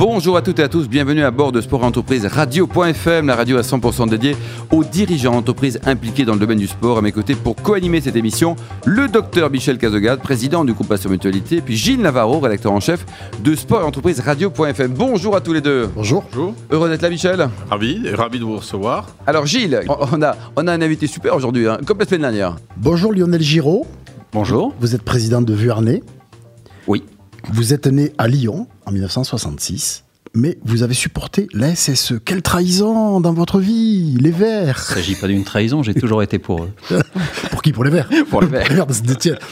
Bonjour à toutes et à tous, bienvenue à bord de Sport Entreprise Radio.fm, la radio à 100% dédiée aux dirigeants d'entreprises impliqués dans le domaine du sport. À mes côtés pour co-animer cette émission, le docteur Michel Cazogade, président du groupe Pasteur Mutualité, puis Gilles Navarro, rédacteur en chef de Sport Entreprise Radio.fm. Bonjour à tous les deux. Bonjour. Bonjour. Heureux d'être là, Michel. Ravi, ravi de vous recevoir. Alors, Gilles, on a, on a un invité super aujourd'hui, hein, comme la semaine dernière. Bonjour Lionel Giraud. Bonjour. Vous êtes président de Vuarnet. Vous êtes né à Lyon en 1966. Mais vous avez supporté la SSE. Quelle trahison dans votre vie, les Verts. Il ne s'agit pas d'une trahison, j'ai toujours été pour eux. pour qui Pour les Verts Pour les Verts.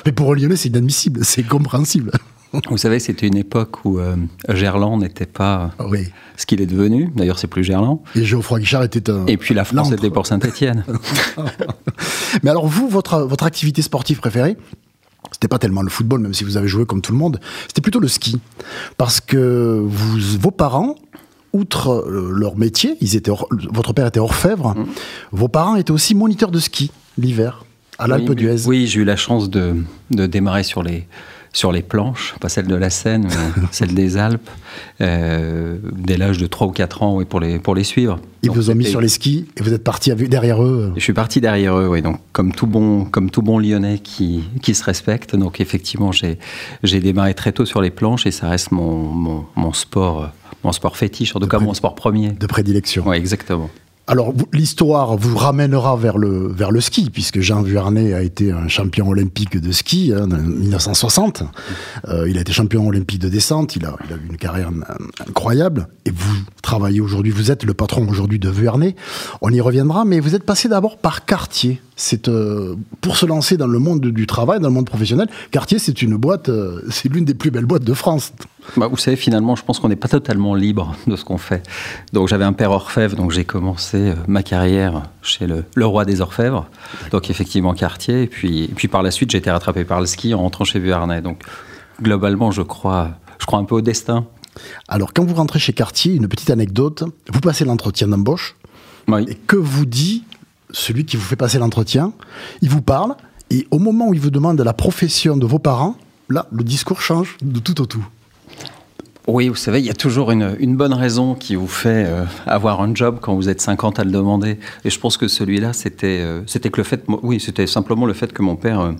Mais pour un Lyonnais, c'est inadmissible, c'est compréhensible. Vous savez, c'était une époque où euh, Gerland n'était pas oui. ce qu'il est devenu. D'ailleurs, c'est plus Gerland. Et Geoffroy Guichard était un. Et puis la France était pour Saint-Etienne. Mais alors, vous, votre, votre activité sportive préférée c'était pas tellement le football, même si vous avez joué comme tout le monde, c'était plutôt le ski. Parce que vous, vos parents, outre euh, leur métier, ils étaient votre père était orfèvre, mmh. vos parents étaient aussi moniteurs de ski l'hiver à l'Alpe d'Huez. Oui, j'ai eu la chance de, de démarrer sur les, sur les planches, pas celle de la Seine, mais celle des Alpes, euh, dès l'âge de 3 ou 4 ans oui, pour, les, pour les suivre. Ils vous ont mis sur les skis et vous êtes parti derrière eux Je suis parti derrière eux, oui. Donc, comme tout bon, comme tout bon Lyonnais qui, qui se respecte. Donc, effectivement, j'ai démarré très tôt sur les planches et ça reste mon, mon, mon sport, mon sport fétiche, en tout cas mon sport premier. De prédilection. Oui, exactement. Alors, l'histoire vous ramènera vers le, vers le ski, puisque Jean Vuarnet a été un champion olympique de ski hein, en 1960. Euh, il a été champion olympique de descente, il a, eu une carrière incroyable. Et vous travaillez aujourd'hui, vous êtes le patron aujourd'hui de Vuarnet. On y reviendra, mais vous êtes passé d'abord par Cartier. C'est euh, pour se lancer dans le monde du travail, dans le monde professionnel. Cartier, c'est une boîte, euh, c'est l'une des plus belles boîtes de France. Bah, vous savez, finalement, je pense qu'on n'est pas totalement libre de ce qu'on fait. Donc, j'avais un père orfèvre, donc j'ai commencé euh, ma carrière chez le, le, roi des orfèvres, donc effectivement Cartier. Et puis, et puis par la suite, j'ai été rattrapé par le ski en rentrant chez Vuarnet. Donc, globalement, je crois, je crois un peu au destin. Alors, quand vous rentrez chez Cartier, une petite anecdote, vous passez l'entretien d'embauche. Oui. Et que vous dit celui qui vous fait passer l'entretien? Il vous parle, et au moment où il vous demande la profession de vos parents, là, le discours change de tout au tout. Oui, vous savez, il y a toujours une, une bonne raison qui vous fait euh, avoir un job quand vous êtes 50 à le demander. Et je pense que celui-là, c'était euh, c'était que le fait, oui, c'était simplement le fait que mon père euh,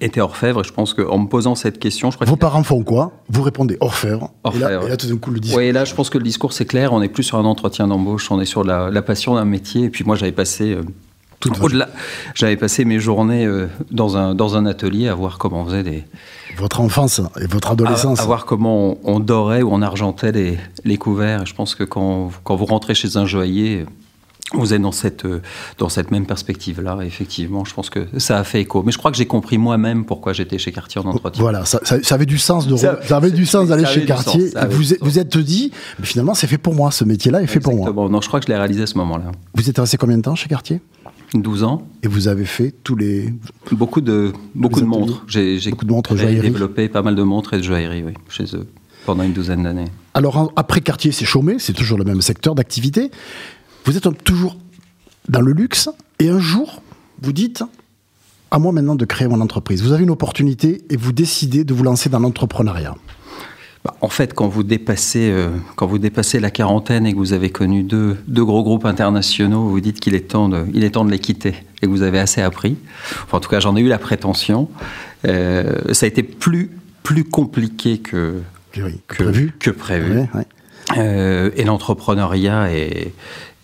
était orfèvre. Et je pense qu'en me posant cette question, je crois Vos parents font quoi? Vous répondez orfèvre. orfèvre. Et là, et là, tout d'un coup, le discours. Oui, et là, je pense que le discours, c'est clair. On n'est plus sur un entretien d'embauche, on est sur la, la passion d'un métier. Et puis moi, j'avais passé. Au-delà, j'avais passé mes journées dans, un, dans un atelier à voir comment on faisait des, votre enfance et votre adolescence. À, à voir comment on, on, dorait ou on argentait les, les couverts. Et je pense que quand, quand, vous rentrez chez un joaillier, vous êtes dans cette, dans cette même perspective-là. Effectivement, je pense que ça a fait écho. Mais je crois que j'ai compris moi-même pourquoi j'étais chez Cartier en entretien. Voilà, ça, ça, ça avait du sens de, ça, ça avait du sens d'aller chez Cartier. Sens, vous, vous êtes dit, mais finalement, c'est fait pour moi. Ce métier-là est fait pour moi. Non, je crois que je l'ai réalisé à ce moment-là. Vous êtes resté combien de temps chez Cartier? 12 ans. Et vous avez fait tous les... Beaucoup de, beaucoup de montres. J'ai beaucoup de montres joaillerie. développé pas mal de montres et de joaillerie, oui, chez eux, pendant une douzaine d'années. Alors, après Cartier, c'est chômé, c'est toujours le même secteur d'activité. Vous êtes toujours dans le luxe, et un jour, vous dites, à moi maintenant de créer mon entreprise. Vous avez une opportunité et vous décidez de vous lancer dans l'entrepreneuriat. Bah, en fait, quand vous, dépassez, euh, quand vous dépassez la quarantaine et que vous avez connu deux, deux gros groupes internationaux, vous dites qu'il est temps de, il est temps de les quitter et que vous avez assez appris. Enfin, en tout cas, j'en ai eu la prétention. Euh, ça a été plus, plus compliqué que, oui, que prévu. Que prévu. Ouais, ouais. Euh, et l'entrepreneuriat est,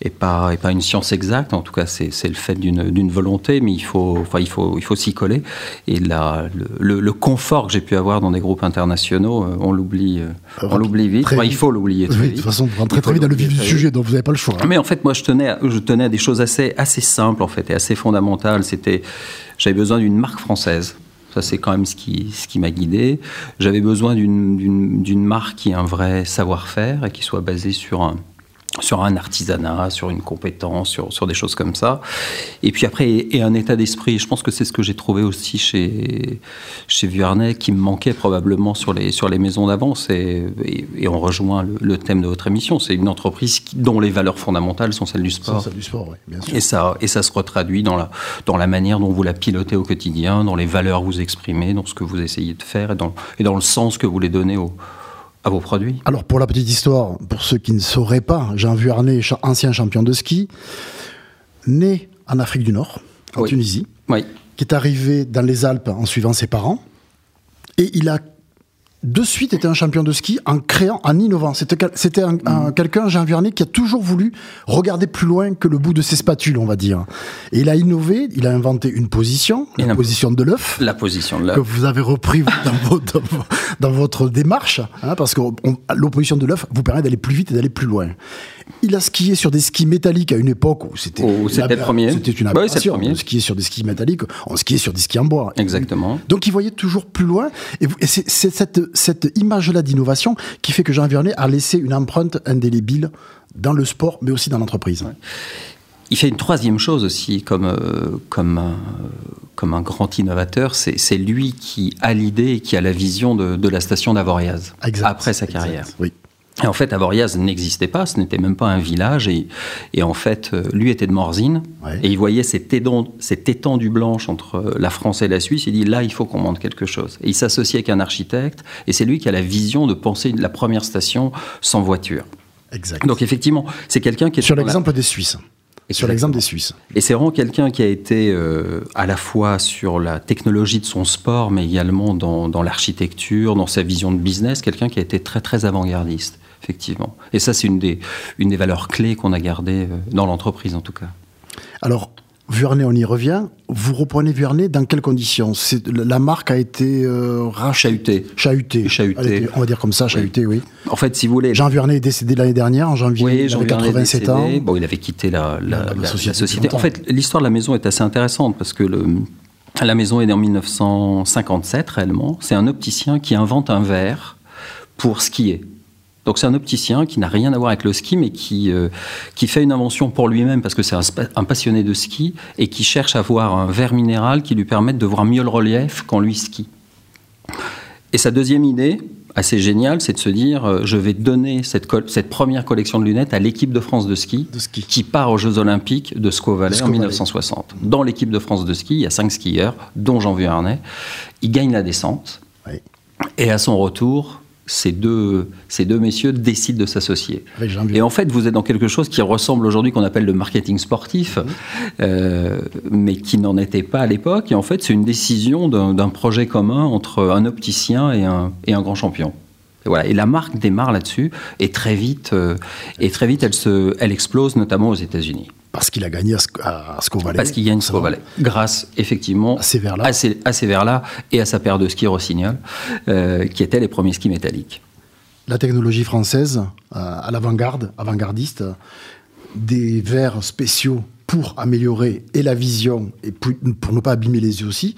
et pas, et pas une science exacte. En tout cas, c'est le fait d'une volonté, mais il faut, enfin, il faut, il faut s'y coller. Et la, le, le, confort que j'ai pu avoir dans des groupes internationaux, on l'oublie, on l'oublie vite. Enfin, il faut l'oublier. Oui, de toute façon, vous rentrez très vite dans le vif du sujet, donc vous n'avez pas le choix. Mais en fait, moi, je tenais, à, je tenais à des choses assez, assez simples, en fait, et assez fondamentales. C'était, j'avais besoin d'une marque française. Ça, c'est quand même ce qui, ce qui m'a guidé. J'avais besoin d'une marque qui ait un vrai savoir-faire et qui soit basée sur un, sur un artisanat, sur une compétence, sur, sur des choses comme ça. Et puis après, et un état d'esprit. Je pense que c'est ce que j'ai trouvé aussi chez, chez Vuarnet, qui me manquait probablement sur les, sur les maisons d'avance. Et, et, on rejoint le, thème de votre émission. C'est une entreprise dont les valeurs fondamentales sont celles du sport. Celles du sport, oui, bien sûr. Et ça, et ça se retraduit dans la, dans la manière dont vous la pilotez au quotidien, dans les valeurs que vous exprimez, dans ce que vous essayez de faire et dans, et dans le sens que vous les donnez aux à vos produits Alors pour la petite histoire, pour ceux qui ne sauraient pas, Jean Vuarnet, ancien champion de ski, né en Afrique du Nord, en Tunisie, qui est arrivé dans les Alpes en suivant ses parents, et il a de suite était un champion de ski en créant, en innovant. C'était un, mm. quelqu'un, Jean Viernet, qui a toujours voulu regarder plus loin que le bout de ses spatules, on va dire. Et il a innové, il a inventé une position, la position de l'œuf. La position de l'œuf. Que vous avez repris dans, dans, votre démarche, hein, parce que l'opposition de l'œuf vous permet d'aller plus vite et d'aller plus loin. Il a skié sur des skis métalliques à une époque où c'était c'était premier. C'était une bah aberration. de skier sur des skis métalliques. On skiait sur des skis en bois. Exactement. Donc il voyait toujours plus loin. Et, c'est cette, cette image-là d'innovation qui fait que Jean Vernet a laissé une empreinte indélébile dans le sport, mais aussi dans l'entreprise. Il fait une troisième chose aussi, comme, euh, comme, un, comme un grand innovateur, c'est lui qui a l'idée et qui a la vision de, de la station d'Avoriaz après sa carrière. oui. Et en fait, Avoriaz n'existait pas, ce n'était même pas un village. Et, et en fait, euh, lui était de Morzine. Et il voyait cette, étendue blanche entre euh, la France et la Suisse. Il dit là, il faut qu'on monte quelque chose. Et il s'associe avec un architecte. Et c'est lui qui a la vision de penser la première station sans voiture. Exact. Donc effectivement, c'est quelqu'un qui est... Sur l'exemple des Suisses. Et sur l'exemple des Suisses. Et c'est vraiment quelqu'un qui a été euh, à la fois sur la technologie de son sport, mais également dans, dans l'architecture, dans sa vision de business, quelqu'un qui a été très très avant-gardiste effectivement. Et ça, c'est une des, une des valeurs clés qu'on a gardées euh, dans l'entreprise, en tout cas. Alors, Vuarnet, on y revient. Vous reprenez Vuarnet dans quelles conditions? La marque a été euh, rachetée. Chahutée. Chahutée. on va dire comme ça, chahutée, oui. En fait, si vous voulez. Jean Vuarnet est décédé l'année dernière, en janvier. Oui, il avait 87 ans. Bon, il avait quitté la, la, société. En fait, l'histoire de la maison est assez intéressante parce que le, la maison est née en 1957 réellement. C'est un opticien qui invente un verre pour skier. Donc c'est un opticien qui n'a rien à voir avec le ski, mais qui, euh, qui fait une invention pour lui-même parce que c'est un, passionné de ski et qui cherche à avoir un verre minéral qui lui permette de voir mieux le relief quand lui skie. Et sa deuxième idée, assez géniale, c'est de se dire euh, je vais donner cette, cette, première collection de lunettes à l'équipe de France de ski, qui part aux Jeux Olympiques de Squaw Valley en 1960. Dans l'équipe de France de ski, il y a cinq skieurs, dont Jean Vuarnet. Il gagne la descente. Et à son retour, ces deux, ces deux messieurs décident de s'associer. Et en fait, vous êtes dans quelque chose qui ressemble aujourd'hui qu'on appelle le marketing sportif, mhm. euh, mais qui n'en était pas à l'époque. Et en fait, c'est une décision d'un projet commun entre un opticien et un, et un grand champion. Et, voilà. et la marque démarre là-dessus, et très vite, euh, et très vite elle, se, elle explose, notamment aux États-Unis. Parce qu'il a gagné à, Valley. Parce qu'il gagne Squaw Valley. Grâce, effectivement, à ces vers-là, et à sa paire de skis Rossignol, euh, qui étaient les premiers skis métalliques. La technologie française, euh, à l'avant-garde, avant-gardiste, des verres spéciaux pour améliorer et la vision et pour ne pas abîmer les yeux aussi,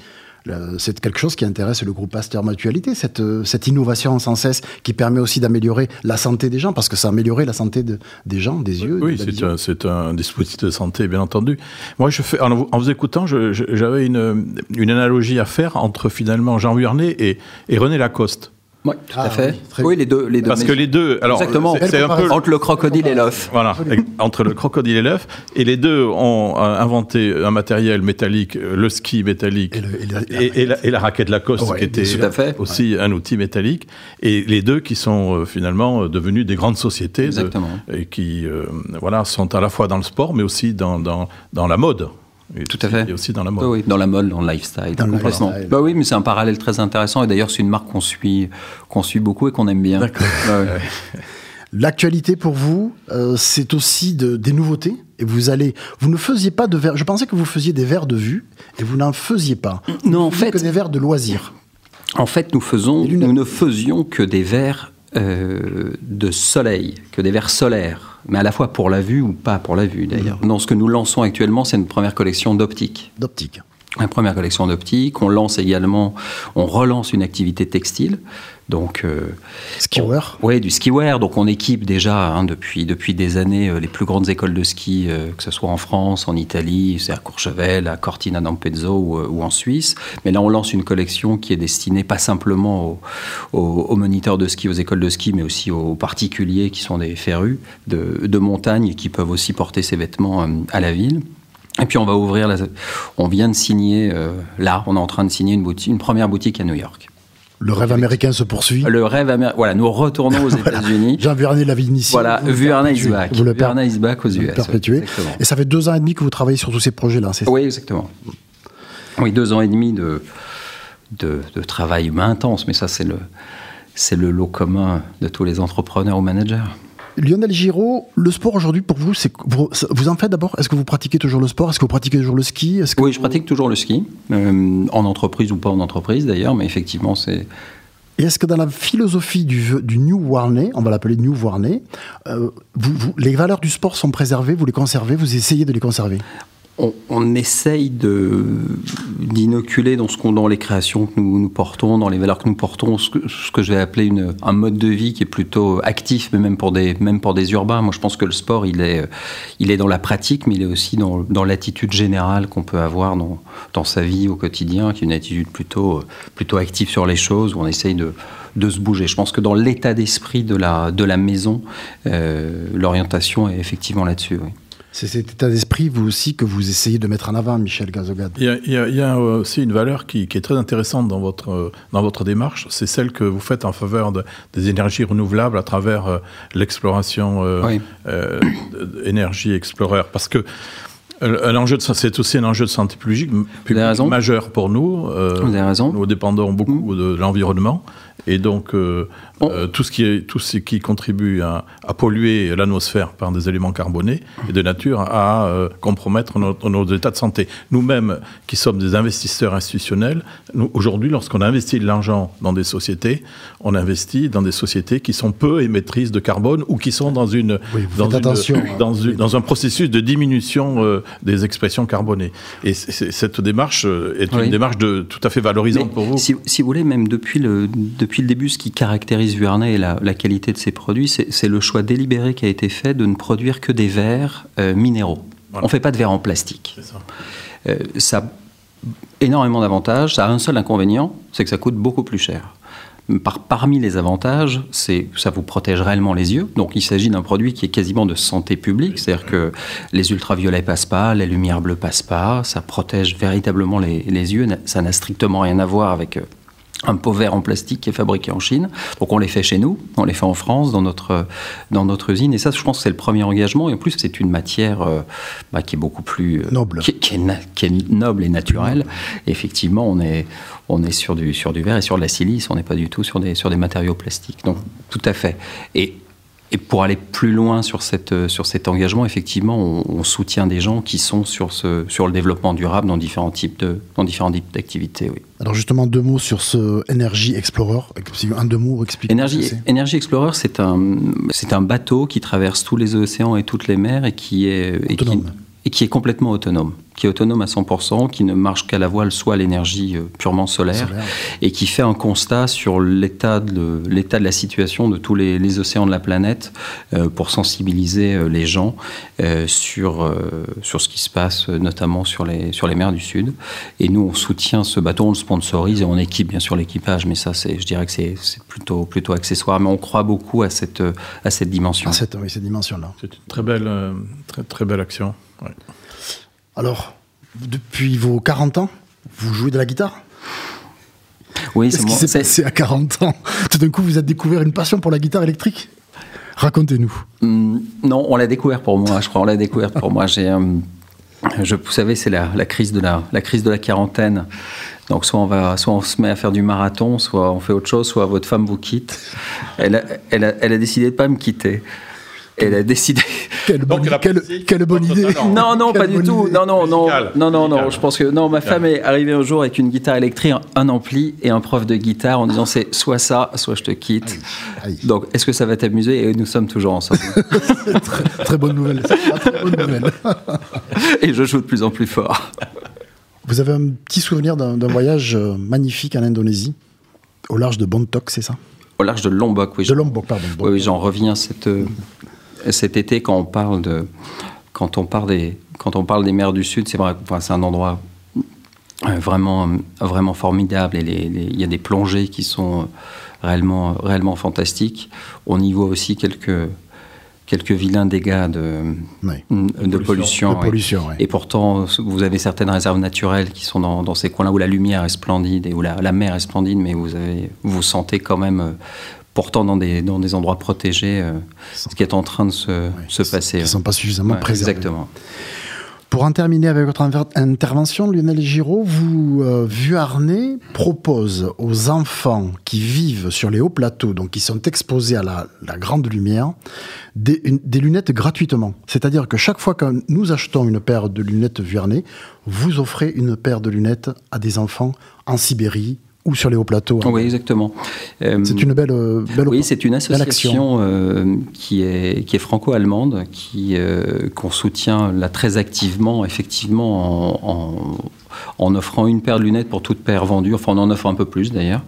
c'est quelque chose qui intéresse le groupe Pasteur Mutualité, cette, euh, cette innovation sans cesse qui permet aussi d'améliorer la santé des gens, parce que ça a amélioré la santé des gens, des yeux. Oui, c'est un, dispositif de santé, bien entendu. Moi, je fais, en, vous écoutant, j'avais une, une analogie à faire entre finalement Jean Vuarnet et, et René Lacoste. Oui, tout à ah fait. Oui, les deux, les deux. Parce que les deux, alors exactement, c'est un peu entre le crocodile et l'œuf. Voilà, entre le crocodile et l'œuf, et les deux ont euh, inventé un matériel métallique, euh, le ski métallique et, la, raquette. Lacoste, qui était aussi un outil métallique, et les deux qui sont euh, finalement devenus des grandes sociétés, et qui voilà sont à la fois dans le sport, mais aussi dans, dans, dans la mode. Tout à fait. Et aussi dans la mode. Oui, dans la mode, dans le lifestyle. Dans complètement. Le Bah oui, mais c'est un parallèle très intéressant. Et d'ailleurs, c'est une marque qu'on suit, qu'on suit beaucoup et qu'on aime bien. D'accord. L'actualité pour vous, euh, c'est aussi de, des nouveautés. Et vous allez, vous ne faisiez pas de verres. Je pensais que vous faisiez des verres de vue, et vous n'en faisiez pas. Non, en fait, que des verres de loisirs. En fait, nous faisons, nous ne faisions que des verres euh, de soleil, que des verres solaires mais à la fois pour la vue ou pas pour la vue d'ailleurs. Dans ce que nous lançons actuellement, c'est une première collection d'optique. D'optique. Une première collection d'optique. On lance également, on relance une activité textile Donc, euh, skiwear. Oui, du skiwear. Donc, on équipe déjà hein, depuis depuis des années euh, les plus grandes écoles de ski, que ce soit en France, en Italie, c'est à Courchevel, à Cortina d'Ampezzo ou, en Suisse. Mais là, on lance une collection qui est destinée pas simplement aux, aux, moniteurs de ski, aux écoles de ski, mais aussi aux particuliers qui sont des férus de, de montagne et qui peuvent aussi porter ces vêtements à la ville. Et puis on va ouvrir, on vient de signer, euh, là, on est en train de signer une, boutique, une première boutique à New York. Le rêve américain se poursuit. Le rêve américain. Voilà, nous retournons aux États-Unis. Jean Vuarnet l'a ici. Voilà, Vuarnet is back. Vous le Vuarnet is back aux US. Perpétué. et ça fait deux ans et demi que vous travaillez sur tous ces projets-là, c'est Oui, exactement. Oui, deux ans et demi de, de, de travail intense, mais ça, c'est le, c'est le lot commun de tous les entrepreneurs ou managers. Lionel Giraud, le sport aujourd'hui pour vous, c'est vous, vous, en faites d'abord? Est-ce que vous pratiquez toujours le sport? Est-ce que vous pratiquez toujours le ski? Que Oui, je pratique toujours le ski, euh, en entreprise ou pas en entreprise d'ailleurs, mais effectivement c'est. Et est-ce que dans la philosophie du, du New Warney, on va l'appeler New Warney, euh, vous, les valeurs du sport sont préservées, vous les conservez, vous essayez de les conserver? On, essaye d'inoculer dans, ce qu'on, dans les créations que nous, portons, dans les valeurs que nous portons, ce que, je vais appeler un mode de vie qui est plutôt actif, mais même pour des, urbains. Moi, je pense que le sport, il est, dans la pratique, mais il est aussi dans, l'attitude générale qu'on peut avoir dans, sa vie au quotidien, qui est une attitude plutôt, active sur les choses, où on essaye de, se bouger. Je pense que dans l'état d'esprit de la, de la maison, euh, l'orientation est effectivement là-dessus. Oui. C'est cet état d'esprit, vous aussi, que vous essayez de mettre en avant, Michel Gazogad. Il y a, il y a, aussi une valeur qui, qui, est très intéressante dans votre, dans votre démarche, c'est celle que vous faites en faveur de, des énergies renouvelables à travers euh, l'exploration euh, euh, énergie explorer. Parce que L'enjeu c'est aussi un enjeu de santé publique, majeur pour nous. Vous avez raison. Nous dépendons beaucoup mmh. de l'environnement. Et donc, euh, euh, tout, ce qui est, tout ce qui contribue à, polluer l'atmosphère par des éléments carbonés est de nature à euh, compromettre nos, états de santé. Nous-mêmes, qui sommes des investisseurs institutionnels, aujourd'hui, lorsqu'on investit de l'argent dans des sociétés, on investit dans des sociétés qui sont peu émettrices de carbone ou qui sont dans, une, dans, dans, dans, un processus de diminution des expressions carbonées. Et cette démarche est une démarche de, tout à fait valorisante pour vous. Si, si, vous voulez, même depuis le, depuis depuis le début, ce qui caractérise Vuarnet et la, qualité de ses produits, c'est le choix délibéré qui a été fait de ne produire que des verres euh, minéraux. On ne fait pas de verre en plastique. Ça. Euh, ça a énormément d'avantages. Ça a un seul inconvénient, c'est que ça coûte beaucoup plus cher. Par, parmi les avantages, c'est ça vous protège réellement les yeux. Donc il s'agit d'un produit qui est quasiment de santé publique, c'est-à-dire que les ultraviolets passent pas, les lumières bleues passent pas, ça protège véritablement les, les yeux. Ça n'a strictement rien à voir avec euh, un pot vert en plastique qui est fabriqué en Chine. Donc on les fait chez nous, on les fait en France, dans notre, dans notre usine. Et ça, je pense que c'est le premier engagement. Et en plus, c'est une matière euh, bah, qui est beaucoup plus... Euh, noble. Qui, est, noble et naturelle. effectivement, on est, on est sur, du, sur du verre et sur de la silice. On n'est pas du tout sur des, sur des matériaux plastiques. Donc tout à fait. Et et pour aller plus loin sur, cette, euh, sur cet engagement, effectivement, on, soutient des gens qui sont sur, ce, sur le développement durable dans différents types de, dans différents types d'activités. Oui. Alors justement, deux mots sur ce Energy Explorer. Un deux mots, explique. Energy, Energy Explorer, c'est un, c'est un bateau qui traverse tous les océans et toutes les mers et qui est, et qui, et qui est complètement autonome qui est autonome à 100%, qui ne marche qu'à la voile, soit à l'énergie euh, purement solaire, et qui fait un constat sur l'état de, l'état de la situation de tous les, océans de la planète euh, pour sensibiliser euh, les gens sur, sur ce qui se passe, notamment sur les, sur les mers du Sud. Et nous, on soutient ce bateau, on le sponsorise et on équipe bien sûr l'équipage, mais ça, c'est, je dirais que c'est, plutôt, plutôt accessoire. Mais on croit beaucoup à cette, à cette dimension. À cette, oui, cette dimension-là. C'est une très belle, très, très belle action. Alors, depuis vos 40 ans, vous jouez de la guitare? Oui, c'est ce qui s'est passé à 40 ans? Tout d'un coup, vous avez découvert une passion pour la guitare électrique? Racontez-nous. Hmm, non, on l'a découvert pour moi, je crois. On l'a découvert pour moi. J'ai, euh, je, vous savez, c'est la, crise de la, la crise de la quarantaine. Donc soit on va, soit on se met à faire du marathon, soit on fait autre chose, soit votre femme vous quitte. Elle elle a, elle a décidé de pas me quitter elle a décidé. Quelle bonne, quelle, bonne idée Non, non, pas du tout. Non, non, non, non, non, non. Je pense que non. Ma femme est arrivée un jour avec une guitare électrique, un ampli et un prof de guitare en disant c'est soit ça, soit je te quitte. Donc, est-ce que ça va t'amuser? Et nous sommes toujours ensemble. très, très, bonne nouvelle. Très bonne nouvelle. et je joue de plus en plus fort. Vous avez un petit souvenir d'un voyage euh, magnifique en Indonésie, au large de Bontok, c'est ça? Au large de Lombok, oui. De Lombok, pardon. Oui, j'en reviens cet, cet été quand on parle de quand on parle des quand on parle des mers du Sud, c'est vrai, enfin, c'est un endroit vraiment vraiment formidable et il y a des plongées qui sont réellement réellement fantastiques. On y voit aussi quelques quelques vilains dégâts de, de, pollution. Et pourtant, vous avez certaines réserves naturelles qui sont dans, ces coins-là où la lumière est splendide et où la, mer est splendide, mais vous, avez, vous sentez quand même, euh, pourtant dans des, dans des endroits protégés, euh, ce qui est en train de se, se passer. Ils ne sont pas suffisamment préservés. Exactement. Pour en terminer avec votre intervention, Lionel Giraud, vous, euh, Vuarnet, propose aux enfants qui vivent sur les hauts plateaux, donc qui sont exposés à la, grande lumière, des, lunettes gratuitement. C'est-à-dire que chaque fois que nous achetons une paire de lunettes Vuarnet, vous offrez une paire de lunettes à des enfants en Sibérie ou sur les hauts plateaux. Hein. Oui, exactement. Euh, c'est une belle, euh, belle Oui, c'est une association euh, qui est, qui est franco-allemande, qui qu'on soutient là très activement, effectivement, en, en, offrant une paire de lunettes pour toute paire vendue. Enfin, on en offre un peu plus d'ailleurs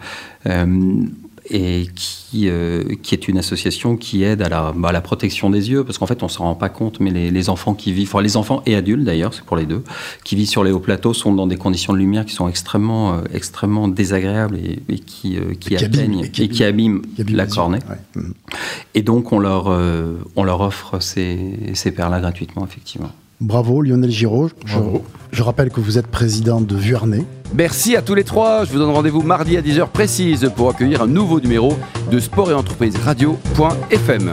et qui, euh, qui est une association qui aide à la, bah, la protection des yeux, parce qu'en fait on ne s'en rend pas compte, mais les, les, enfants qui vivent, enfin les enfants et adultes d'ailleurs, c'est pour les deux, qui vivent sur les hauts plateaux sont dans des conditions de lumière qui sont extrêmement, euh, extrêmement désagréables et, et qui, euh, qui, qui, atteignent et qui abîment, la cornée. Et donc on leur, on leur offre ces, ces paires-là gratuitement, effectivement. Bravo Lionel Giraud. Je, rappelle que vous êtes président de Vuarnet. Merci à tous les trois. Je vous donne rendez-vous mardi à 10h précise pour accueillir un nouveau numéro de Sport et Entreprise Radio.fm.